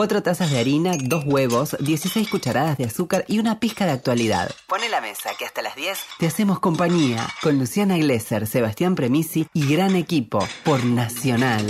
4 tazas de harina, 2 huevos, 16 cucharadas de azúcar y una pizca de actualidad. Pone la mesa que hasta las 10 te hacemos compañía con Luciana Glesser, Sebastián Premisi y gran equipo por Nacional.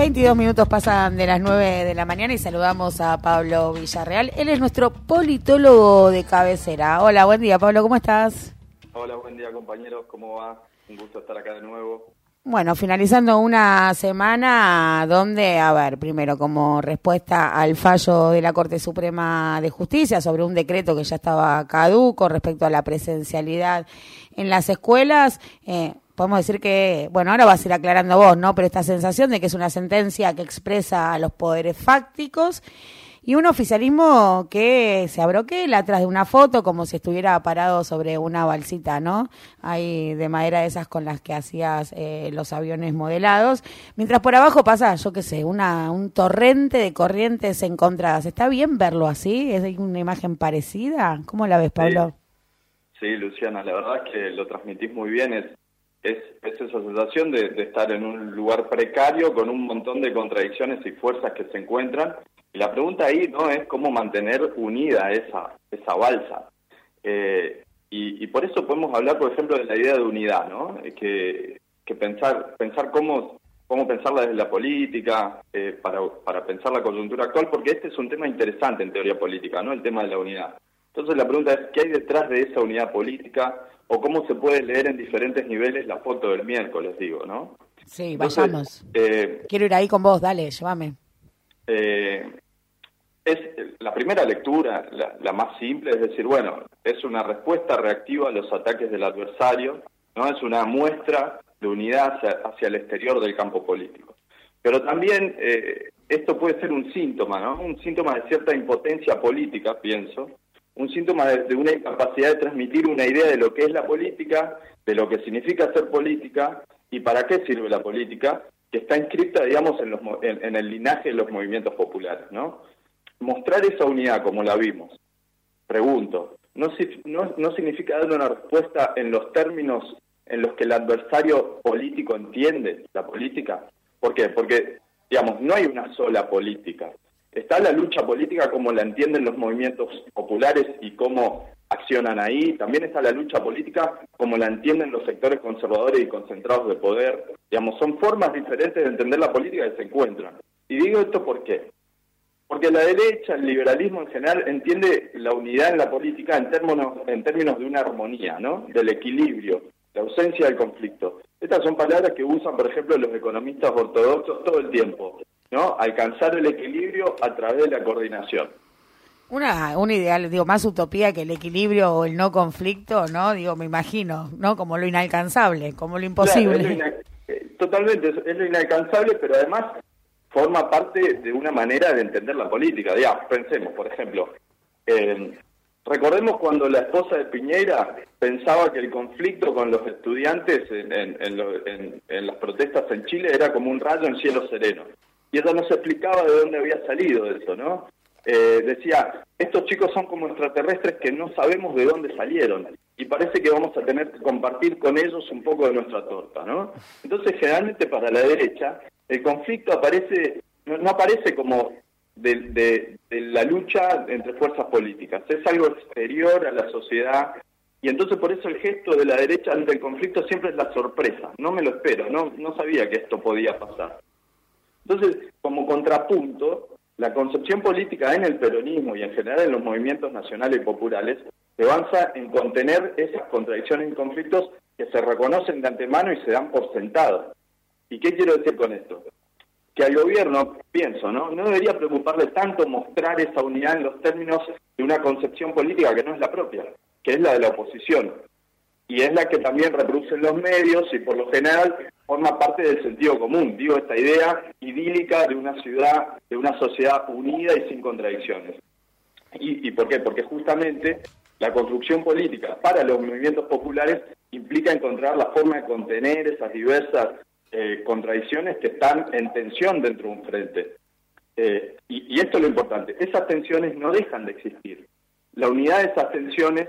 22 minutos pasan de las 9 de la mañana y saludamos a Pablo Villarreal. Él es nuestro politólogo de cabecera. Hola, buen día, Pablo, ¿cómo estás? Hola, buen día, compañeros, ¿cómo va? Un gusto estar acá de nuevo. Bueno, finalizando una semana donde, a ver, primero como respuesta al fallo de la Corte Suprema de Justicia sobre un decreto que ya estaba caduco respecto a la presencialidad en las escuelas, eh, podemos decir que, bueno, ahora vas a ir aclarando vos, ¿no? Pero esta sensación de que es una sentencia que expresa a los poderes fácticos y un oficialismo que se abroquela atrás de una foto como si estuviera parado sobre una balsita, ¿no? Hay de madera esas con las que hacías eh, los aviones modelados, mientras por abajo pasa, yo qué sé, una, un torrente de corrientes encontradas. ¿Está bien verlo así? ¿Es una imagen parecida? ¿Cómo la ves, Pablo? Sí, sí Luciana, la verdad es que lo transmitís muy bien. Es es, esa sensación de, estar en un lugar precario con un montón de contradicciones y fuerzas que se encuentran. Y la pregunta ahí no es cómo mantener unida esa, esa balsa. Eh, y, por eso podemos hablar, por ejemplo, de la idea de unidad, ¿no? Que, que pensar, pensar cómo, cómo pensarla desde la política, eh, para, para pensar la coyuntura actual, porque este es un tema interesante en teoría política, ¿no? El tema de la unidad. Entonces la pregunta es, ¿qué hay detrás de esa unidad política? O cómo se puede leer en diferentes niveles la foto del miércoles, digo, ¿no? Sí, vayamos. Eh, Quiero ir ahí con vos, dale, llévame. Eh, es la primera lectura, la, más simple, es decir, bueno, es una respuesta reactiva a los ataques del adversario, no es una muestra de unidad hacia, el exterior del campo político. Pero también eh, esto puede ser un síntoma, ¿no? Un síntoma de cierta impotencia política, pienso, un síntoma de, una incapacidad de transmitir una idea de lo que es la política, de lo que significa ser política y para qué sirve la política, que está inscrita, digamos, en, los, en, el linaje de los movimientos populares, ¿no? Mostrar esa unidad como la vimos, pregunto, ¿no, no, no significa dar una respuesta en los términos en los que el adversario político entiende la política? ¿Por qué? Porque, digamos, no hay una sola política. Está la lucha política como la entienden los movimientos populares y cómo accionan ahí. También está la lucha política como la entienden los sectores conservadores y concentrados de poder. Digamos, son formas diferentes de entender la política que se encuentran. Y digo esto por qué. Porque la derecha, el liberalismo en general, entiende la unidad en la política en términos, en términos de una armonía, ¿no? Del equilibrio, la ausencia del conflicto. Estas son palabras que usan, por ejemplo, los economistas ortodoxos todo el tiempo. ¿No? Alcanzar el equilibrio a través de la coordinación. Una, un ideal, digo, más utopía que el equilibrio o el no conflicto, ¿no? Digo, me imagino, ¿no? Como lo inalcanzable, como lo imposible. Eh, totalmente, es, lo inalcanzable, pero además forma parte de una manera de entender la política. Ya, pensemos, por ejemplo, eh, recordemos cuando la esposa de Piñera pensaba que el conflicto con los estudiantes en, en, en las protestas en Chile era como un rayo en cielo sereno y ella no se explicaba de dónde había salido eso, ¿no? Eh, decía, estos chicos son como extraterrestres que no sabemos de dónde salieron y parece que vamos a tener que compartir con ellos un poco de nuestra torta, ¿no? Entonces, generalmente para la derecha, el conflicto aparece, no, aparece como de, de, la lucha entre fuerzas políticas, es algo exterior a la sociedad y entonces por eso el gesto de la derecha ante el conflicto siempre es la sorpresa, no me lo espero, no, no sabía que esto podía pasar. Entonces, como contrapunto, la concepción política en el peronismo y en general en los movimientos nacionales y populares se avanza en contener esas contradicciones y conflictos que se reconocen de antemano y se dan por sentados. ¿Y qué quiero decir con esto? Que al gobierno, pienso, ¿no? No debería preocuparle tanto mostrar esa unidad en los términos de una concepción política que no es la propia, que es la de la oposición. Y es la que también reproducen los medios y por lo general forma parte del sentido común, digo, esta idea idílica de una ciudad, de una sociedad unida y sin contradicciones. ¿Y, por qué? Porque justamente la construcción política para los movimientos populares implica encontrar la forma de contener esas diversas eh, contradicciones que están en tensión dentro de un frente. eh, y, y esto es lo importante, esas tensiones no dejan de existir. La unidad de esas tensiones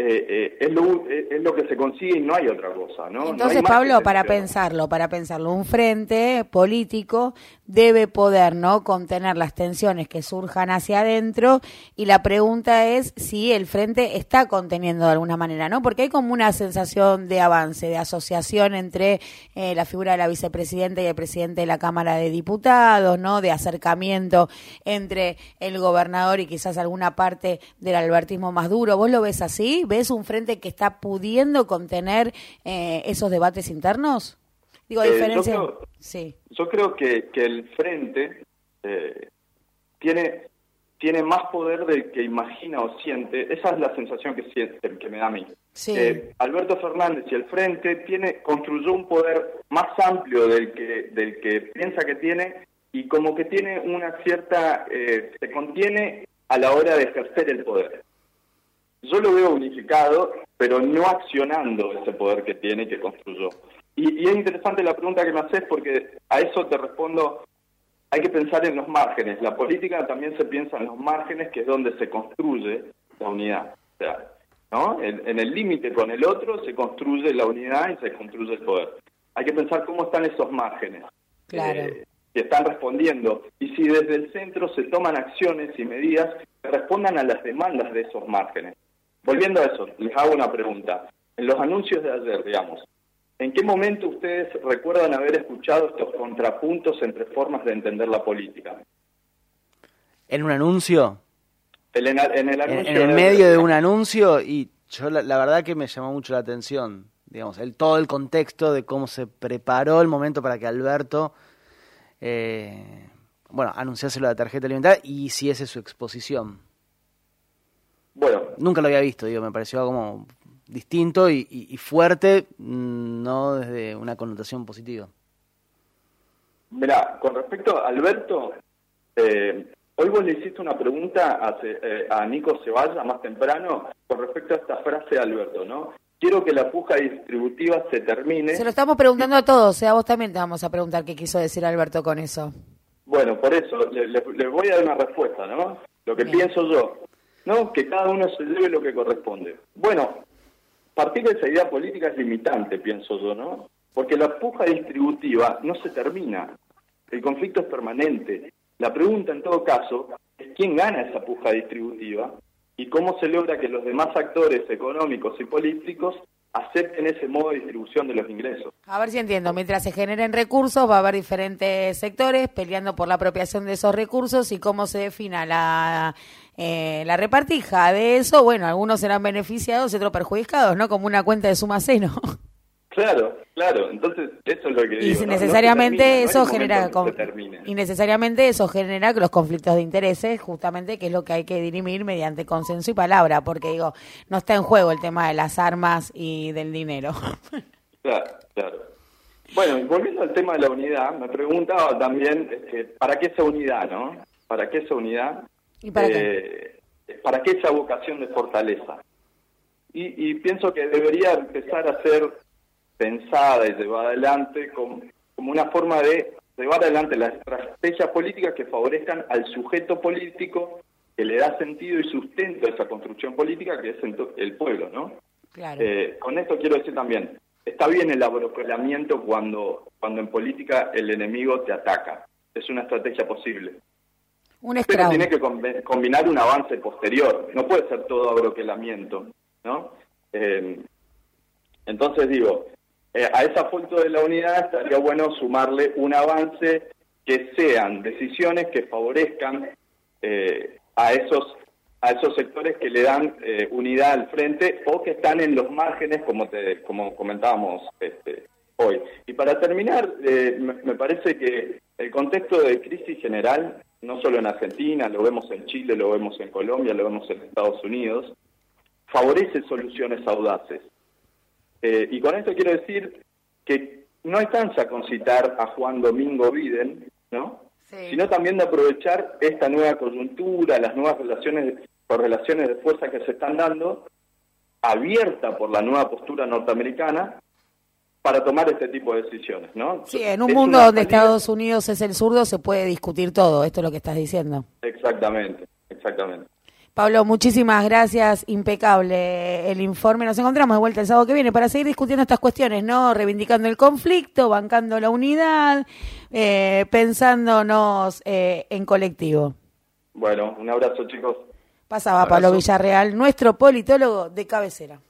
eh, eh, es, lo, eh, es, lo, que se consigue y no hay otra cosa, ¿no? Entonces, Pablo, para pensarlo, para pensarlo, un frente político debe poder, ¿no? Contener las tensiones que surjan hacia adentro y la pregunta es si el frente está conteniendo de alguna manera, ¿no? Porque hay como una sensación de avance, de asociación entre la figura de la vicepresidenta y el presidente de la Cámara de Diputados, ¿no? De acercamiento entre el gobernador y quizás alguna parte del albertismo más duro. ¿Vos lo ves así? ¿Ves un frente que está pudiendo contener eh, esos debates internos? Digo, a eh, yo, creo, sí. yo creo que, que el frente eh, tiene, tiene más poder del que imagina o siente. Esa es la sensación que, siente, que me da a mí. Sí. Alberto Fernández y el frente tiene, construyó un poder más amplio del que, del que piensa que tiene y como que tiene una cierta... se contiene a la hora de ejercer el poder. Yo lo veo unificado, pero no accionando ese poder que tiene y que construyó. Y, es interesante la pregunta que me haces porque a eso te respondo, hay que pensar en los márgenes. La política también se piensa en los márgenes, que es donde se construye la unidad. O sea, ¿no? En, el límite con el otro se construye la unidad y se construye el poder. Hay que pensar cómo están esos márgenes. Claro. Eh, que están respondiendo y si desde el centro se toman acciones y medidas que respondan a las demandas de esos márgenes. Volviendo a eso, les hago una pregunta. En los anuncios de ayer, digamos, ¿en qué momento ustedes recuerdan haber escuchado estos contrapuntos entre formas de entender la política? ¿En un anuncio? en, el anuncio en, el medio de un anuncio y yo la, verdad que me llamó mucho la atención, digamos, el todo el contexto de cómo se preparó el momento para que Alberto, eh, bueno, anunciase la tarjeta alimentaria y hiciese su exposición. Bueno. Nunca lo había visto, digo, me pareció como distinto y, fuerte, mm, no desde una connotación positiva. Mira, con respecto a Alberto, eh, hoy vos le hiciste una pregunta a, eh, a Nico Ceballa más temprano con respecto a esta frase de Alberto, ¿no? Quiero que la puja distributiva se termine. Se lo estamos preguntando a todos, o sea, a vos también te vamos a preguntar qué quiso decir Alberto con eso. Bueno, por eso, le, voy a dar una respuesta, ¿no? Lo que pienso yo. ¿No? Que cada uno se lleve lo que corresponde. Bueno, partir de esa idea política es limitante, pienso yo, ¿no? Porque la puja distributiva no se termina. El conflicto es permanente. La pregunta, en todo caso, es quién gana esa puja distributiva y cómo se logra que los demás actores económicos y políticos acepten ese modo de distribución de los ingresos. A ver si entiendo, mientras se generen recursos va a haber diferentes sectores peleando por la apropiación de esos recursos y cómo se defina la, eh, la repartija de eso, bueno, algunos serán beneficiados y otros perjudicados, ¿no? Como una cuenta de suma cero. Claro, claro, entonces eso es lo que y necesariamente eso genera y necesariamente eso genera los conflictos de intereses, justamente que es lo que hay que dirimir mediante consenso y palabra, porque digo, no está en juego el tema de las armas y del dinero. Claro, claro. Bueno, volviendo al tema de la unidad, me preguntaba también, este, ¿para qué esa unidad, no? ¿Para qué esa unidad? ¿Y para qué? Eh, ¿Para qué esa vocación de fortaleza? Y, y pienso que debería empezar a ser pensada y llevada adelante como, como una forma de llevar adelante las estrategias políticas que favorezcan al sujeto político que le da sentido y sustento a esa construcción política que es el pueblo, ¿no? Claro. Eh, con esto quiero decir también, está bien el abrocolamiento cuando, cuando en política el enemigo te ataca, es una estrategia posible. Un Pero tiene que combinar un avance posterior, no puede ser todo abroquelamiento, ¿no? Eh, entonces digo, eh, a esa foto de la unidad estaría bueno sumarle un avance que sean decisiones que favorezcan eh, a esos a esos sectores que le dan eh, unidad al frente o que están en los márgenes como te como comentábamos este, hoy. Y para terminar me, parece que el contexto de crisis general no solo en Argentina lo vemos en Chile lo vemos en Colombia lo vemos en Estados Unidos favorece soluciones audaces eh, y con esto quiero decir que no alcanza con citar a Juan Domingo Biden, ¿no? Sino también de aprovechar esta nueva coyuntura, las nuevas relaciones, relaciones de fuerza que se están dando, abierta por la nueva postura norteamericana, para tomar este tipo de decisiones, ¿no? Sí, en un Es mundo donde salida- Estados Unidos es el zurdo se puede discutir todo, esto es lo que estás diciendo. Exactamente, exactamente. Pablo, muchísimas gracias, impecable el informe. Nos encontramos de vuelta el sábado que viene para seguir discutiendo estas cuestiones, ¿no? Reivindicando el conflicto, bancando la unidad, eh, pensándonos eh, en colectivo. Bueno, un abrazo chicos. Pasaba Abrazo. Pablo Villarreal, nuestro politólogo de cabecera.